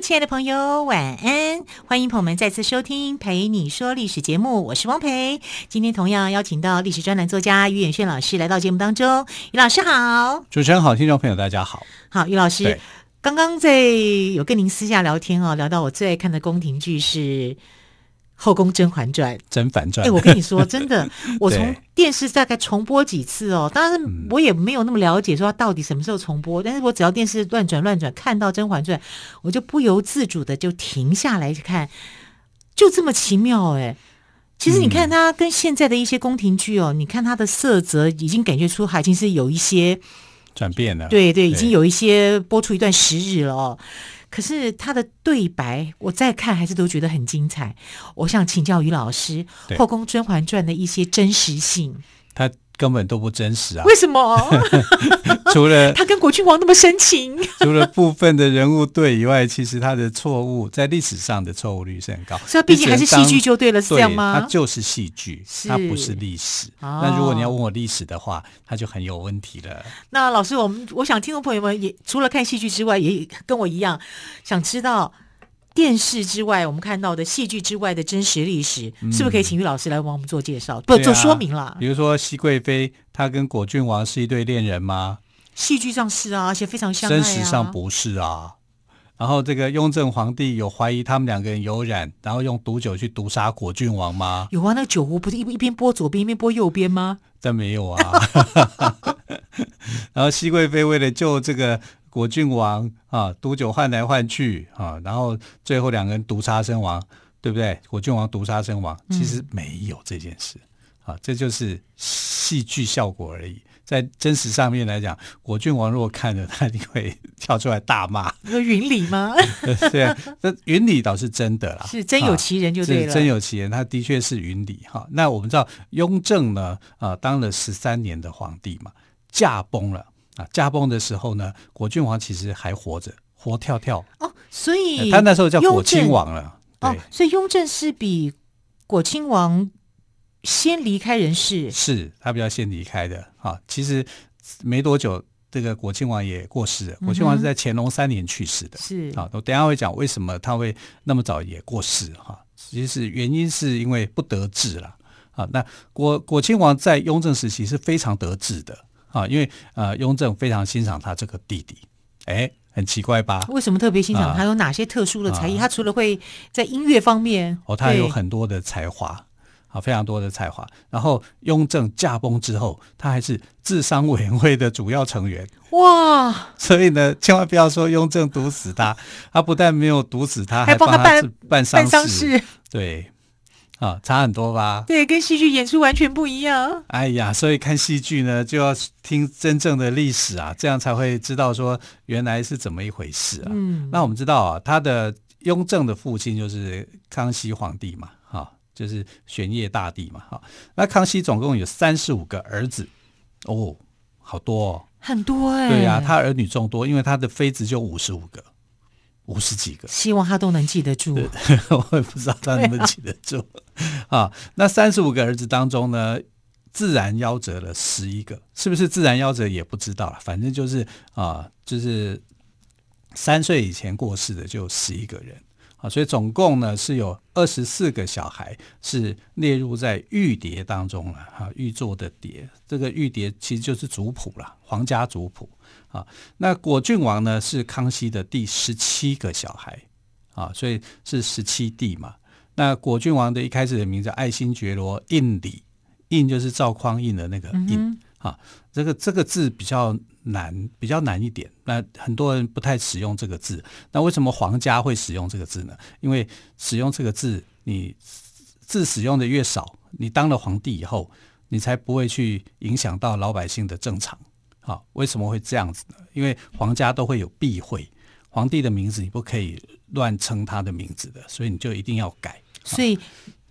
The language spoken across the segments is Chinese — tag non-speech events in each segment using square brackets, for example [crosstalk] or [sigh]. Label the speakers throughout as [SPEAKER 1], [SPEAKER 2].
[SPEAKER 1] 亲爱的朋友，晚安！欢迎朋友们再次收听《陪你说历史》节目，我是汪培。今天同样邀请到历史专栏作家于远炫老师来到节目当中。于老师好，
[SPEAKER 2] 主持人好，听众朋友大家好。
[SPEAKER 1] 好，于老师，刚刚在有跟您私下聊天哦，聊到我最爱看的宫廷剧是。后宫甄嬛传，甄嬛传。哎，我跟你说，真的，[laughs] 我从电视大概重播几次哦。当然，我也没有那么了解，说它到底什么时候重播。但是我只要电视乱转乱转，看到《甄嬛传》，我就不由自主的就停下来去看，就这么奇妙哎。其实你看它跟现在的一些宫廷剧哦，你看它的色泽已经感觉出还已经是有一些转变了。对对，已经有一些播出一段时日了哦。可是他的对白，我再看还是都觉得很精彩。我想请教于老师，《后宫甄嬛传》的一些真实性。
[SPEAKER 2] 他根本都不真实啊！
[SPEAKER 1] 为什么？[laughs]
[SPEAKER 2] 除了 [laughs]
[SPEAKER 1] 他跟果郡王那么深情，[laughs]
[SPEAKER 2] 除了部分的人物对以外，其实他的错误在历史上的错误率是很高。
[SPEAKER 1] 所以毕竟还是戏剧就对了，是这样吗？
[SPEAKER 2] 它就是戏剧，它不是历史。那如果你要问我历史的话，它就很有问题了。
[SPEAKER 1] 那老师，我们我想听众朋友们也除了看戏剧之外，也跟我一样想知道。电视之外，我们看到的戏剧之外的真实历史，嗯、是不是可以请于老师来帮我们做介绍，不做说明了？
[SPEAKER 2] 比如说熹贵妃，她跟果郡王是一对恋人吗？
[SPEAKER 1] 戏剧上是啊，而且非常相爱啊。
[SPEAKER 2] 真实上不是啊。然后这个雍正皇帝有怀疑他们两个人有染，然后用毒酒去毒杀果郡王吗？
[SPEAKER 1] 有啊，那个酒壶不是一一边拨左边一边拨右边吗？
[SPEAKER 2] 但没有啊。[laughs] 然后熹贵妃为了救这个。果郡王啊，毒酒换来换去啊，然后最后两个人毒杀身亡，对不对？果郡王毒杀身亡，其实没有这件事、嗯、啊，这就是戏剧效果而已。在真实上面来讲，果郡王如果看了，他一定会跳出来大骂。
[SPEAKER 1] 有云里吗？[laughs]
[SPEAKER 2] 对啊，这云里倒是真的啦，
[SPEAKER 1] 是真有其人就对了，
[SPEAKER 2] 啊、真有其人，他的确是云里哈。那我们知道雍正呢，啊，当了十三年的皇帝嘛，驾崩了。啊，驾崩的时候呢，果郡王其实还活着，活跳跳
[SPEAKER 1] 哦，所以
[SPEAKER 2] 他那时候叫果亲王了。
[SPEAKER 1] 哦，所以雍正是比果亲王先离开人世，
[SPEAKER 2] 是他比较先离开的。啊，其实没多久，这个果亲王也过世了。果亲王是在乾隆三年去世的。是啊，我等一下会讲为什么他会那么早也过世哈。其实原因是因为不得志了。啊，那果果亲王在雍正时期是非常得志的。啊，因为呃，雍正非常欣赏他这个弟弟，哎，很奇怪吧？
[SPEAKER 1] 为什么特别欣赏他？有哪些特殊的才艺？啊、他除了会在音乐方面，
[SPEAKER 2] 哦，他有很多的才华，啊，非常多的才华。然后雍正驾崩之后，他还是治丧委员会的主要成员。哇！所以呢，千万不要说雍正毒死他，他不但没有毒死他，还帮他办办丧事。对。啊，差很多吧？
[SPEAKER 1] 对，跟戏剧演出完全不一样。
[SPEAKER 2] 哎呀，所以看戏剧呢，就要听真正的历史啊，这样才会知道说原来是怎么一回事啊。嗯，那我们知道啊，他的雍正的父亲就是康熙皇帝嘛，哈，就是玄烨大帝嘛，哈。那康熙总共有三十五个儿子，哦，好多哦，
[SPEAKER 1] 很多哎。
[SPEAKER 2] 对呀，他儿女众多，因为他的妃子就五十五个。五十几个，
[SPEAKER 1] 希望他都能记得住。[laughs]
[SPEAKER 2] 我也不知道他能不能记得住啊，[laughs] 啊。那三十五个儿子当中呢，自然夭折了十一个，是不是自然夭折也不知道了。反正就是啊，就是三岁以前过世的就十一个人。啊，所以总共呢是有二十四个小孩是列入在玉牒当中了。哈，玉做的牒，这个玉牒其实就是族谱了，皇家族谱。啊，那果郡王呢是康熙的第十七个小孩。啊，所以是十七弟嘛。那果郡王的一开始的名字爱新觉罗胤礼，胤就是赵匡胤的那个胤。嗯啊，这个这个字比较难，比较难一点。那很多人不太使用这个字。那为什么皇家会使用这个字呢？因为使用这个字，你字使用的越少，你当了皇帝以后，你才不会去影响到老百姓的正常。好，为什么会这样子呢？因为皇家都会有避讳，皇帝的名字你不可以乱称他的名字的，所以你就一定要改。
[SPEAKER 1] 所以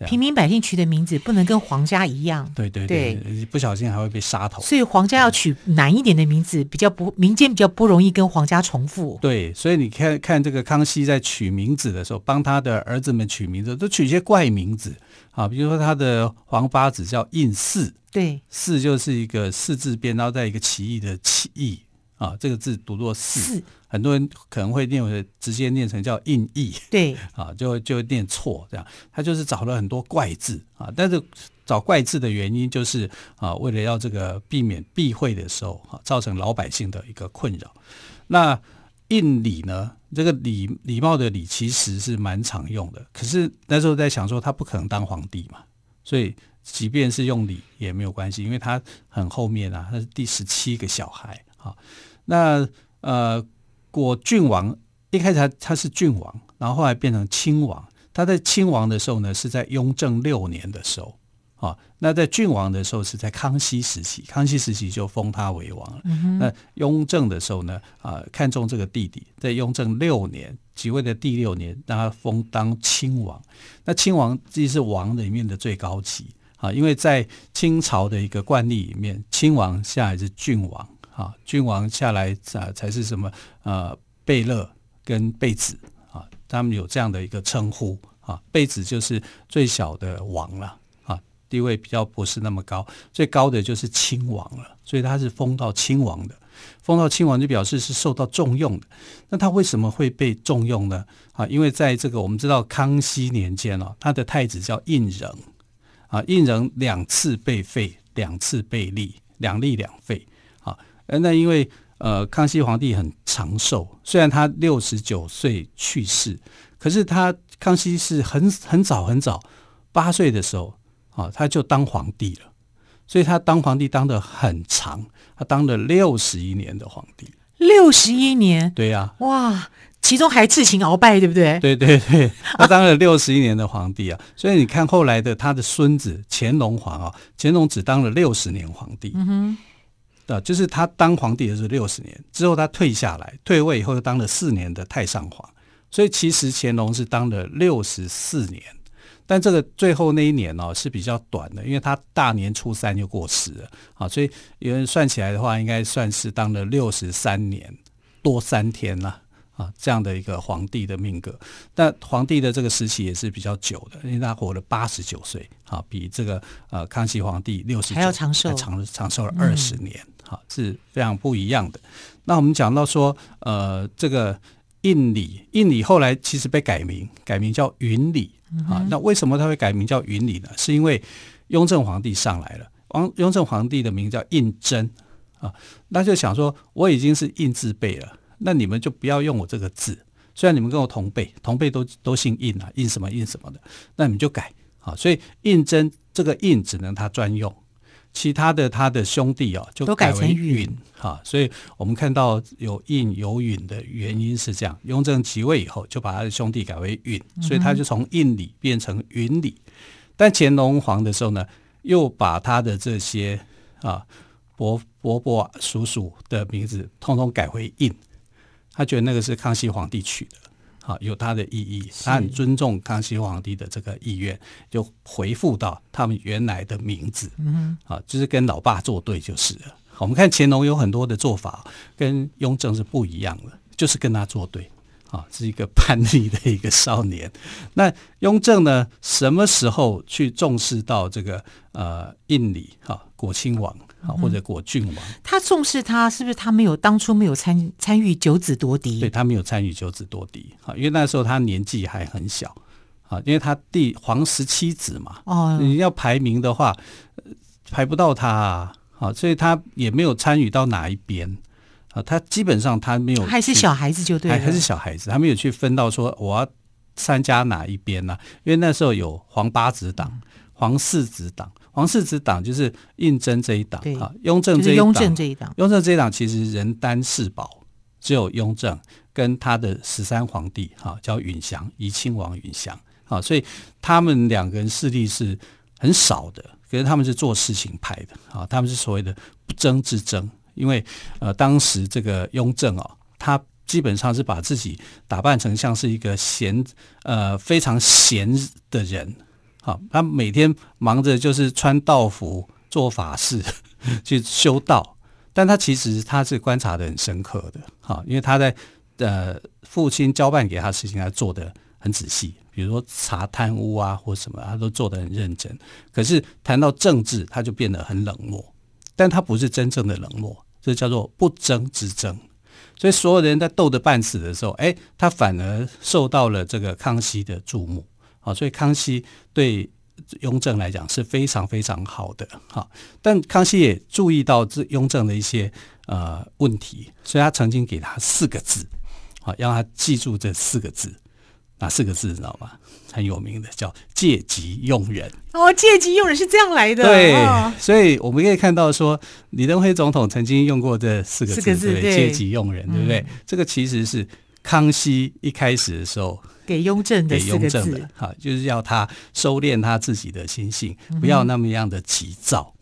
[SPEAKER 1] 平民百姓取的名字不能跟皇家一样。
[SPEAKER 2] 对对对，对不小心还会被杀头。
[SPEAKER 1] 所以皇家要取难一点的名字，比较不民间比较不容易跟皇家重复。
[SPEAKER 2] 对，所以你看看这个康熙在取名字的时候，帮他的儿子们取名字都取一些怪名字啊，比如说他的皇八子叫胤祀，
[SPEAKER 1] 对，
[SPEAKER 2] 祀就是一个四字边，然后在一个奇异的起义。啊，这个字读作“四”，很多人可能会念为直接念成叫“印义”，
[SPEAKER 1] 对，[laughs]
[SPEAKER 2] 啊，就就念错这样。他就是找了很多怪字啊，但是找怪字的原因就是啊，为了要这个避免避讳的时候啊，造成老百姓的一个困扰。那“印礼”呢，这个礼礼貌的“礼”其实是蛮常用的，可是那时候在想说他不可能当皇帝嘛，所以即便是用“礼”也没有关系，因为他很后面啊，他是第十七个小孩啊。那呃，果郡王一开始他他是郡王，然后后来变成亲王。他在亲王的时候呢，是在雍正六年的时候啊。那在郡王的时候是在康熙时期，康熙时期就封他为王了。嗯、那雍正的时候呢，啊，看中这个弟弟，在雍正六年即位的第六年，让他封当亲王。那亲王既是王里面的最高级啊，因为在清朝的一个惯例里面，亲王下来是郡王。啊，君王下来啊，才是什么？呃，贝勒跟贝子啊，他们有这样的一个称呼啊。贝子就是最小的王了啊，地位比较不是那么高，最高的就是亲王了。所以他是封到亲王的，封到亲王就表示是受到重用的。那他为什么会被重用呢？啊，因为在这个我们知道康熙年间哦，他的太子叫胤禛啊，胤禛两次被废，两次被立，两立两废。那因为呃，康熙皇帝很长寿，虽然他六十九岁去世，可是他康熙是很很早很早八岁的时候啊，他就当皇帝了，所以他当皇帝当得很长，他当了六十一年的皇帝，
[SPEAKER 1] 六十一年，
[SPEAKER 2] 对呀、啊，
[SPEAKER 1] 哇，其中还自行鳌拜，对不对？
[SPEAKER 2] 对对对，他当了六十一年的皇帝啊，所以你看后来的他的孙子乾隆皇啊，乾隆只当了六十年皇帝。嗯哼。啊，就是他当皇帝的是六十年之后，他退下来，退位以后又当了四年的太上皇，所以其实乾隆是当了六十四年，但这个最后那一年呢、哦、是比较短的，因为他大年初三就过世了啊，所以有人算起来的话，应该算是当了六十三年多三天了啊，这样的一个皇帝的命格。但皇帝的这个时期也是比较久的，因为他活了八十九岁啊，比这个呃康熙皇帝六十九还
[SPEAKER 1] 要长寿，
[SPEAKER 2] 长长寿了二十年。嗯是非常不一样的。那我们讲到说，呃，这个印里，印里后来其实被改名，改名叫云里啊。那为什么他会改名叫云里呢？是因为雍正皇帝上来了，王雍正皇帝的名叫胤禛啊，那就想说，我已经是胤字辈了，那你们就不要用我这个字。虽然你们跟我同辈，同辈都都姓胤啊，胤什么胤什么的，那你们就改啊。所以胤禛这个胤只能他专用。其他的他的兄弟哦，就改为允哈，所以我们看到有胤有允的原因是这样。雍正即位以后，就把他的兄弟改为允，所以他就从印礼变成允礼。但乾隆皇的时候呢，又把他的这些啊伯伯伯叔叔的名字通通改回印，他觉得那个是康熙皇帝取的。好，有它的意义，他很尊重康熙皇帝的这个意愿，就回复到他们原来的名字。嗯，啊，就是跟老爸作对就是了。我们看乾隆有很多的做法跟雍正是不一样的，就是跟他作对。啊，是一个叛逆的一个少年。那雍正呢，什么时候去重视到这个呃印礼？哈，果亲王啊，或者果郡王？
[SPEAKER 1] 他重视他，是不是他没有当初没有参参与九子夺嫡？
[SPEAKER 2] 对，他没有参与九子夺嫡啊，因为那时候他年纪还很小啊，因为他第皇十七子嘛。哦，你要排名的话，排不到他啊，所以他也没有参与到哪一边。啊，他基本上他没有，
[SPEAKER 1] 还是小孩子就对了，
[SPEAKER 2] 还还是小孩子，他没有去分到说我要参加哪一边呢、啊？因为那时候有皇八子党、皇四子党，皇室子党就是胤禛这一党啊，雍正这一党，雍正这一党，雍正这一党其实人单势薄，只有雍正跟他的十三皇帝哈，叫允祥，怡亲王允祥啊，所以他们两个人势力是很少的，可是他们是做事情派的啊，他们是所谓的不争之争。因为呃，当时这个雍正哦，他基本上是把自己打扮成像是一个贤呃非常贤的人好，他每天忙着就是穿道服做法事 [laughs] 去修道，但他其实他是观察得很深刻的，哈，因为他在呃父亲交办给他事情，他做得很仔细，比如说查贪污啊或什么，他都做得很认真。可是谈到政治，他就变得很冷漠，但他不是真正的冷漠，这叫做不争之争。所以所有人在斗得半死的时候，哎，他反而受到了这个康熙的注目。啊，所以康熙对雍正来讲是非常非常好的哈，但康熙也注意到这雍正的一些呃问题，所以他曾经给他四个字，好让他记住这四个字，哪四个字你知道吗？很有名的叫借急用人。
[SPEAKER 1] 哦，借急用人是这样来的。
[SPEAKER 2] 对，所以我们可以看到说，李登辉总统曾经用过这四个字，四个字对，戒急用人，对不对？嗯、这个其实是康熙一开始的时候。
[SPEAKER 1] 给雍正的给雍正的，
[SPEAKER 2] 哈，就是要他收敛他自己的心性，不要那么样的急躁，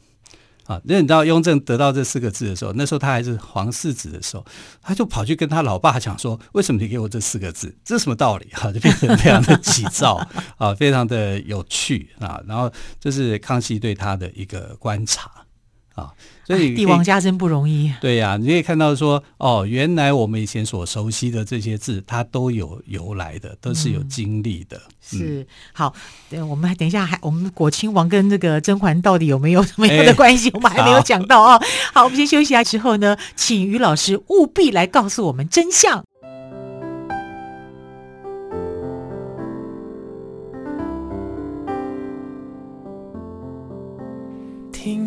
[SPEAKER 2] 啊、嗯，那你知道雍正得到这四个字的时候，那时候他还是皇四子的时候，他就跑去跟他老爸讲说：“为什么你给我这四个字？这是什么道理？”哈，就变成非常的急躁，[laughs] 啊，非常的有趣啊。然后这是康熙对他的一个观察。啊，所以
[SPEAKER 1] 帝王家真不容易。
[SPEAKER 2] 对呀、啊，你可以看到说，哦，原来我们以前所熟悉的这些字，它都有由来的，都是有经历的。
[SPEAKER 1] 嗯、是好，对，我们还等一下还，我们果亲王跟这个甄嬛到底有没有什么样的关系？欸、我们还没有讲到啊。好，好，我们先休息一下，之后呢，请于老师务必来告诉我们真相。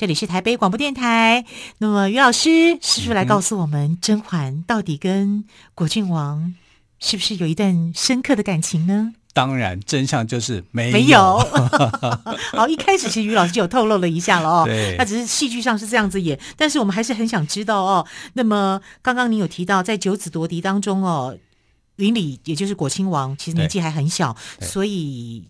[SPEAKER 1] 这里是台北广播电台。那么于老师是不是来告诉我们，甄嬛到底跟果郡王是不是有一段深刻的感情呢？
[SPEAKER 2] 当然，真相就是没有。
[SPEAKER 1] 没有。[laughs] 好，一开始其实于老师就有透露了一下了哦。[laughs]
[SPEAKER 2] 对。
[SPEAKER 1] 那只是戏剧上是这样子演，但是我们还是很想知道哦。那么刚刚你有提到，在九子夺嫡当中哦，云里也就是果亲王，其实年纪还很小，所以。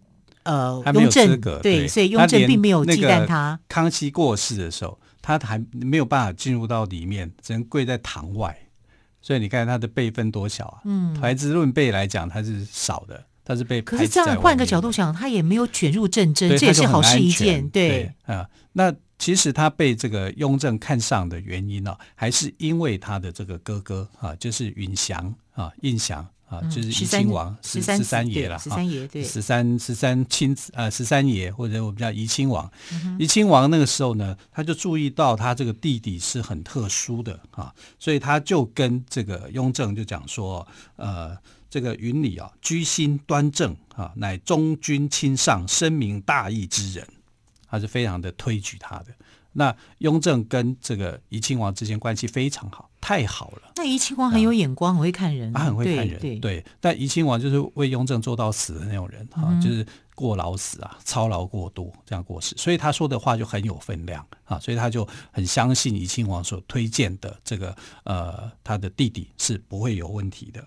[SPEAKER 1] 呃，雍正对，对，所以雍正并没有忌惮他。
[SPEAKER 2] 康熙过世的时候，他还没有办法进入到里面，只能跪在堂外。所以你看他的辈分多小啊！嗯，排子论辈来讲，他是少的，他是被。
[SPEAKER 1] 可是这样换个角度想，他也没有卷入政争，这也是好事一件。对
[SPEAKER 2] 啊、呃，那其实他被这个雍正看上的原因呢、啊，还是因为他的这个哥哥啊，就是允祥啊，胤祥。啊，就是怡亲王，十三十三爷了，
[SPEAKER 1] 十三爷对，
[SPEAKER 2] 十三十三亲子啊，十三爷或者我们叫怡亲王。怡亲王那个时候呢，他就注意到他这个弟弟是很特殊的啊，所以他就跟这个雍正就讲说，呃，这个云里啊，居心端正啊，乃忠君亲上、深明大义之人，他是非常的推举他的。那雍正跟这个怡亲王之间关系非常好，太好了。
[SPEAKER 1] 那怡亲王很有眼光，很会看人。
[SPEAKER 2] 他很会看人，对。对，但怡亲王就是为雍正做到死的那种人啊、嗯，就是过劳死啊，操劳过度这样过世，所以他说的话就很有分量啊，所以他就很相信怡亲王所推荐的这个呃他的弟弟是不会有问题的。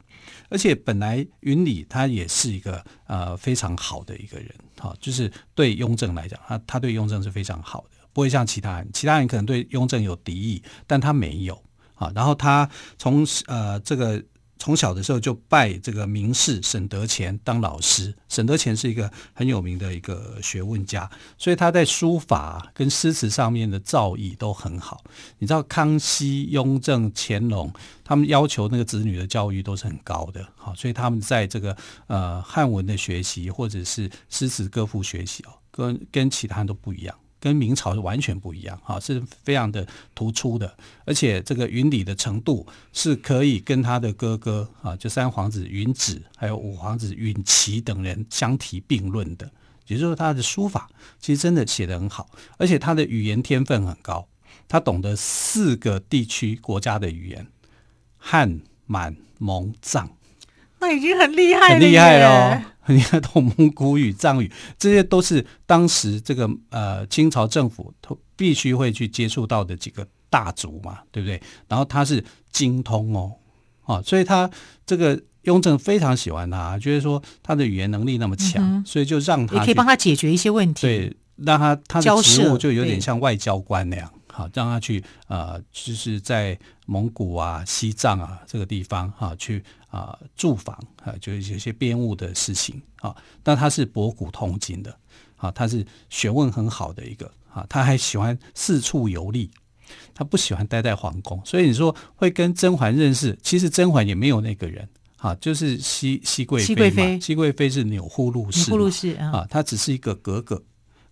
[SPEAKER 2] 而且本来云里他也是一个呃非常好的一个人，哈，就是对雍正来讲，他他对雍正是非常好的。不会像其他人，其他人可能对雍正有敌意，但他没有啊。然后他从呃这个从小的时候就拜这个名士沈德潜当老师。沈德潜是一个很有名的一个学问家，所以他在书法跟诗词上面的造诣都很好。你知道康熙、雍正、乾隆他们要求那个子女的教育都是很高的，好，所以他们在这个呃汉文的学习或者是诗词歌赋学习哦，跟跟其他人都不一样。跟明朝是完全不一样，哈，是非常的突出的，而且这个云里的程度是可以跟他的哥哥啊，就三皇子允子还有五皇子允琦等人相提并论的，也就是说他的书法其实真的写得很好，而且他的语言天分很高，他懂得四个地区国家的语言，汉、满、蒙、藏，
[SPEAKER 1] 那已经很厉害了，
[SPEAKER 2] 很厉害哦。你看到蒙古语、藏语，这些都是当时这个呃清朝政府都必须会去接触到的几个大族嘛，对不对？然后他是精通哦，啊，所以他这个。雍正非常喜欢他，觉得说他的语言能力那么强，嗯、所以就让他
[SPEAKER 1] 也可以帮他解决一些问题。
[SPEAKER 2] 对，让他他的职务就有点像外交官那样，好让他去呃，就是在蒙古啊、西藏啊这个地方哈、啊、去啊驻防啊，就是有些编务的事情啊。那他是博古通今的啊，他是学问很好的一个啊，他还喜欢四处游历，他不喜欢待在皇宫。所以你说会跟甄嬛认识，其实甄嬛也没有那个人。啊，就是熹熹贵妃嘛，熹贵妃是钮祜禄氏，祜禄氏啊，她只是一个格格，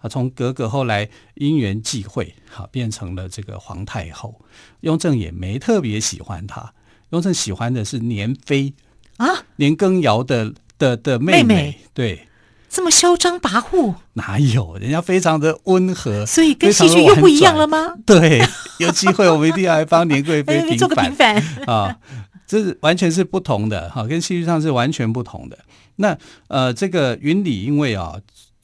[SPEAKER 2] 啊，从格格后来因缘际会，好变成了这个皇太后。雍正也没特别喜欢她，雍正喜欢的是年妃啊，年羹尧的的的妹妹，妹妹，对，
[SPEAKER 1] 这么嚣张跋扈，
[SPEAKER 2] 哪有？人家非常的温和，
[SPEAKER 1] 所以跟戏剧又不一样了吗？
[SPEAKER 2] 对，有机会我们一定要来帮年贵妃 [laughs]
[SPEAKER 1] 做个平反
[SPEAKER 2] 啊。这是完全是不同的哈，跟戏剧上是完全不同的。那呃，这个云里因为啊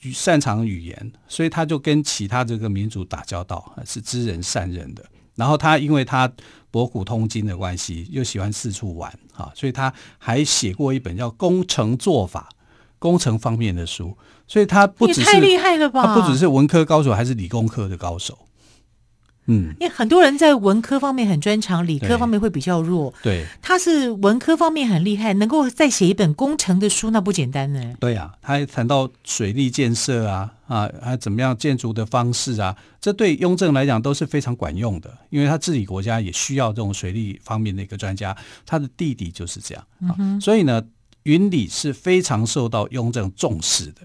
[SPEAKER 2] 擅长语言，所以他就跟其他这个民族打交道，是知人善任的。然后他因为他博古通今的关系，又喜欢四处玩哈，所以他还写过一本叫《工程做法》工程方面的书。所以他不只是
[SPEAKER 1] 太厉害了吧？
[SPEAKER 2] 他不只是文科高手，还是理工科的高手。嗯，
[SPEAKER 1] 因为很多人在文科方面很专长，理科方面会比较弱。
[SPEAKER 2] 对，
[SPEAKER 1] 他是文科方面很厉害，能够再写一本工程的书，那不简单呢。
[SPEAKER 2] 对呀、啊，他还谈到水利建设啊啊，还怎么样建筑的方式啊，这对雍正来讲都是非常管用的，因为他治理国家也需要这种水利方面的一个专家。他的弟弟就是这样啊，嗯、所以呢，云里是非常受到雍正重视的。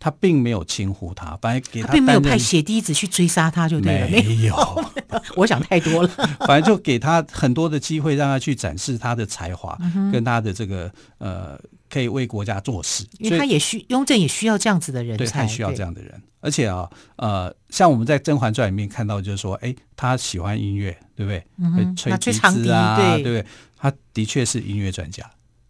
[SPEAKER 2] 他并没有轻忽他，反而给他，他
[SPEAKER 1] 并没有派血滴子去追杀他，就对了。
[SPEAKER 2] 没有，[laughs]
[SPEAKER 1] 我想太多了。
[SPEAKER 2] 反正就给他很多的机会，让他去展示他的才华，跟他的这个呃，可以为国家做事。
[SPEAKER 1] 因为他也需雍正也需要这样子的人才，
[SPEAKER 2] 对，他需要这样的人。而且啊，呃，像我们在《甄嬛传》里面看到，就是说，哎，他喜欢音乐，对不对？
[SPEAKER 1] 嗯，
[SPEAKER 2] 吹笛子啊，对，对不对？他的确是音乐专家。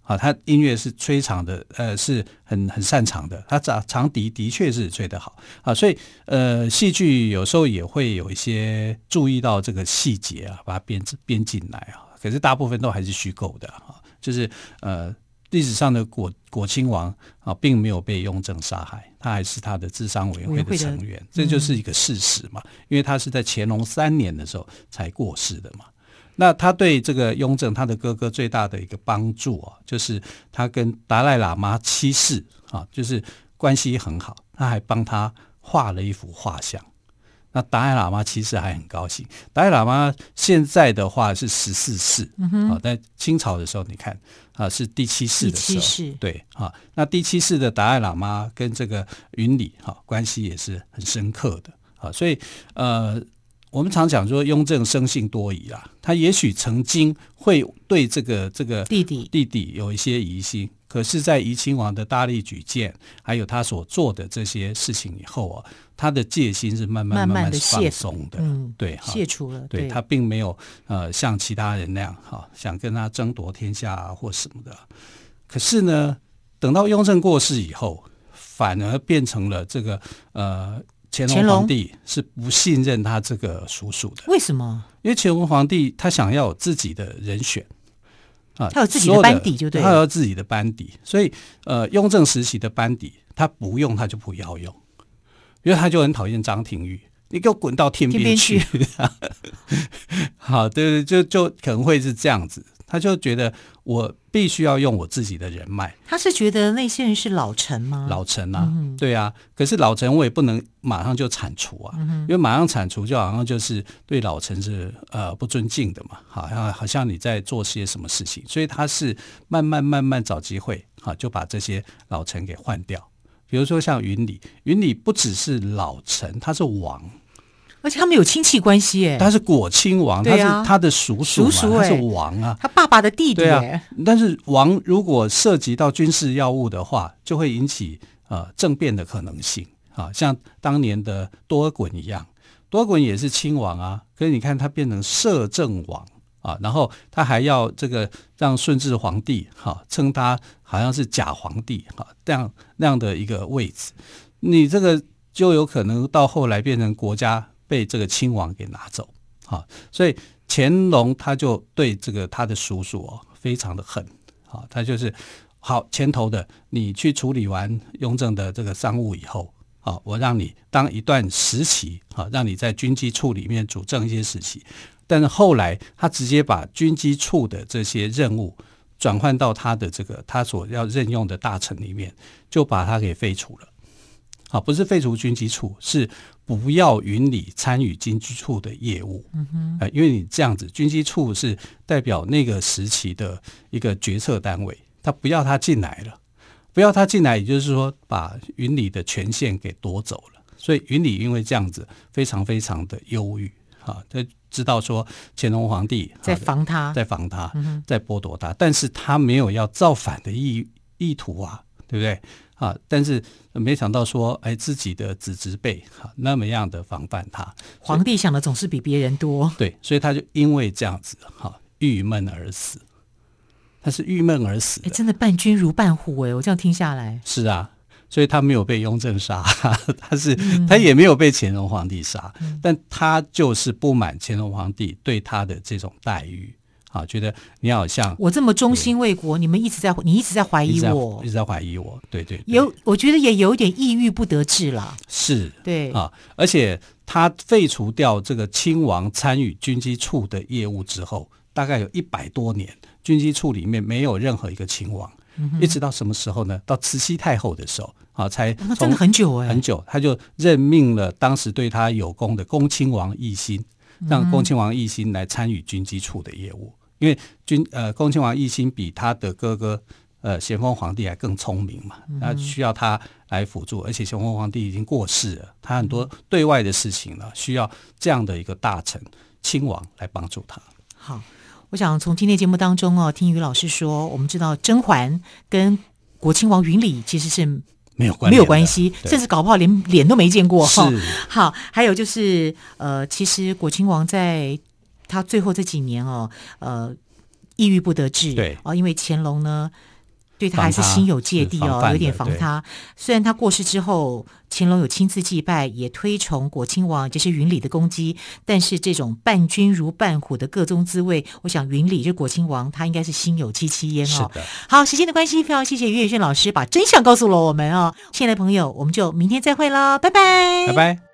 [SPEAKER 2] 啊，他音乐是吹长的，呃，是很很擅长的。他长长笛的确是吹得好啊，所以呃，戏剧有时候也会有一些注意到这个细节啊，把它编编进来啊。可是大部分都还是虚构的啊，就是呃，历史上的果果亲王啊，并没有被雍正杀害，他还是他的智商委员会的成员，这就是一个事实嘛。因为他是在乾隆三年的时候才过世的嘛。那他对这个雍正，他的哥哥最大的一个帮助啊，就是他跟达赖喇嘛七世啊，就是关系很好，他还帮他画了一幅画像。那达赖喇嘛其实还很高兴。达赖喇嘛现在的话是十四世，嗯啊，在清朝的时候，你看啊，是第七世的时候，第七世对啊，那第七世的达赖喇嘛跟这个云里哈关系也是很深刻的啊，所以呃。我们常讲说雍正生性多疑啊，他也许曾经会对这个这个弟弟弟弟有一些疑心，可是，在怡亲王的大力举荐，还有他所做的这些事情以后啊，他的戒心是慢慢慢慢的放松的，
[SPEAKER 1] 嗯，
[SPEAKER 2] 对，
[SPEAKER 1] 卸除了，
[SPEAKER 2] 对，他并没有呃像其他人那样哈，想跟他争夺天下啊或什么的。可是呢，等到雍正过世以后，反而变成了这个呃。乾隆皇帝是不信任他这个叔叔的，
[SPEAKER 1] 为什么？
[SPEAKER 2] 因为乾隆皇帝他想要有自己的人选啊，
[SPEAKER 1] 他有自己的班底就对，
[SPEAKER 2] 他有自己的班底，所以呃，雍正时期的班底他不用他就不要用，因为他就很讨厌张廷玉，你给我滚到天边去！边 [laughs] 去好，对对，就就可能会是这样子。他就觉得我必须要用我自己的人脉。
[SPEAKER 1] 他是觉得那些人是老臣吗？
[SPEAKER 2] 老臣啊，嗯、对啊。可是老臣我也不能马上就铲除啊，嗯、因为马上铲除就好像就是对老臣是呃不尊敬的嘛，好像好像你在做些什么事情。所以他是慢慢慢慢找机会，好就把这些老臣给换掉。比如说像云里，云里不只是老臣，他是王。
[SPEAKER 1] 而且他们有亲戚关系哎，
[SPEAKER 2] 他是果亲王，他是他的叔叔嘛，他是王啊，
[SPEAKER 1] 他爸爸的弟弟。
[SPEAKER 2] 对啊，但是王如果涉及到军事要务的话，就会引起呃政变的可能性。啊，像当年的多尔衮一样，多尔衮也是亲王啊，可是你看他变成摄政王啊，然后他还要这个让顺治皇帝哈、啊、称他好像是假皇帝哈、啊，这样那样的一个位置，你这个就有可能到后来变成国家被这个亲王给拿走啊，所以乾隆他就对这个他的叔叔哦非常的恨啊，他就是。好，前头的你去处理完雍正的这个商务以后，好，我让你当一段时期，好，让你在军机处里面主政一些时期。但是后来他直接把军机处的这些任务转换到他的这个他所要任用的大臣里面，就把他给废除了。好，不是废除军机处，是不要云里参与军机处的业务。嗯哼，因为你这样子，军机处是代表那个时期的一个决策单位。他不要他进来了，不要他进来，也就是说把云里的权限给夺走了。所以云里因为这样子非常非常的忧郁啊，他知道说乾隆皇帝
[SPEAKER 1] 在防他，
[SPEAKER 2] 在防他，在剥夺他，但是他没有要造反的意意图啊，对不对啊？但是没想到说，哎，自己的子侄辈哈那么样的防范他，
[SPEAKER 1] 皇帝想的总是比别人多，
[SPEAKER 2] 对，所以他就因为这样子哈郁闷而死。他是郁闷而死，
[SPEAKER 1] 哎，真的伴君如伴虎哎！我这样听下来，
[SPEAKER 2] 是啊，所以他没有被雍正杀，[laughs] 他是、嗯、他也没有被乾隆皇帝杀，嗯、但他就是不满乾隆皇帝对他的这种待遇啊，觉得你好像
[SPEAKER 1] 我这么忠心为国，你们一直在你一直在怀疑我，
[SPEAKER 2] 一直在怀疑我，对对，对，
[SPEAKER 1] 有我觉得也有点抑郁不得志了，
[SPEAKER 2] 是，
[SPEAKER 1] 对
[SPEAKER 2] 啊，而且他废除掉这个亲王参与军机处的业务之后，大概有一百多年。军机处里面没有任何一个亲王，嗯、一直到什么时候呢？到慈禧太后的时候，啊，才
[SPEAKER 1] 那真的很久哎，
[SPEAKER 2] 很久，他就任命了当时对他有功的恭亲王奕欣，让恭亲王奕欣来参与军机处的业务。嗯、因为军呃，恭亲王奕欣比他的哥哥呃咸丰皇帝还更聪明嘛，那需要他来辅助。而且咸丰皇帝已经过世了，他很多对外的事情呢，需要这样的一个大臣亲王来帮助他。
[SPEAKER 1] 好。我想从今天节目当中哦，听于老师说，我们知道甄嬛跟果亲王云里其实是
[SPEAKER 2] 没有关
[SPEAKER 1] 没有关系，甚至搞不好连脸都没见过哈。好，还有就是呃，其实果亲王在他最后这几年哦，呃，抑郁不得志，
[SPEAKER 2] 对
[SPEAKER 1] 哦，因为乾隆呢。对他还是心有芥蒂哦，有点防他。对虽然他过世之后，乾隆有亲自祭拜，也推崇果亲王，就是云里的功绩。但是这种伴君如伴虎的各中滋味，我想云里就果亲王，他应该是心有戚戚焉哦。
[SPEAKER 2] 好，
[SPEAKER 1] 时间的关系，非常谢谢于远炫老师把真相告诉了我们哦。亲爱的朋友，我们就明天再会喽，拜拜，
[SPEAKER 2] 拜拜。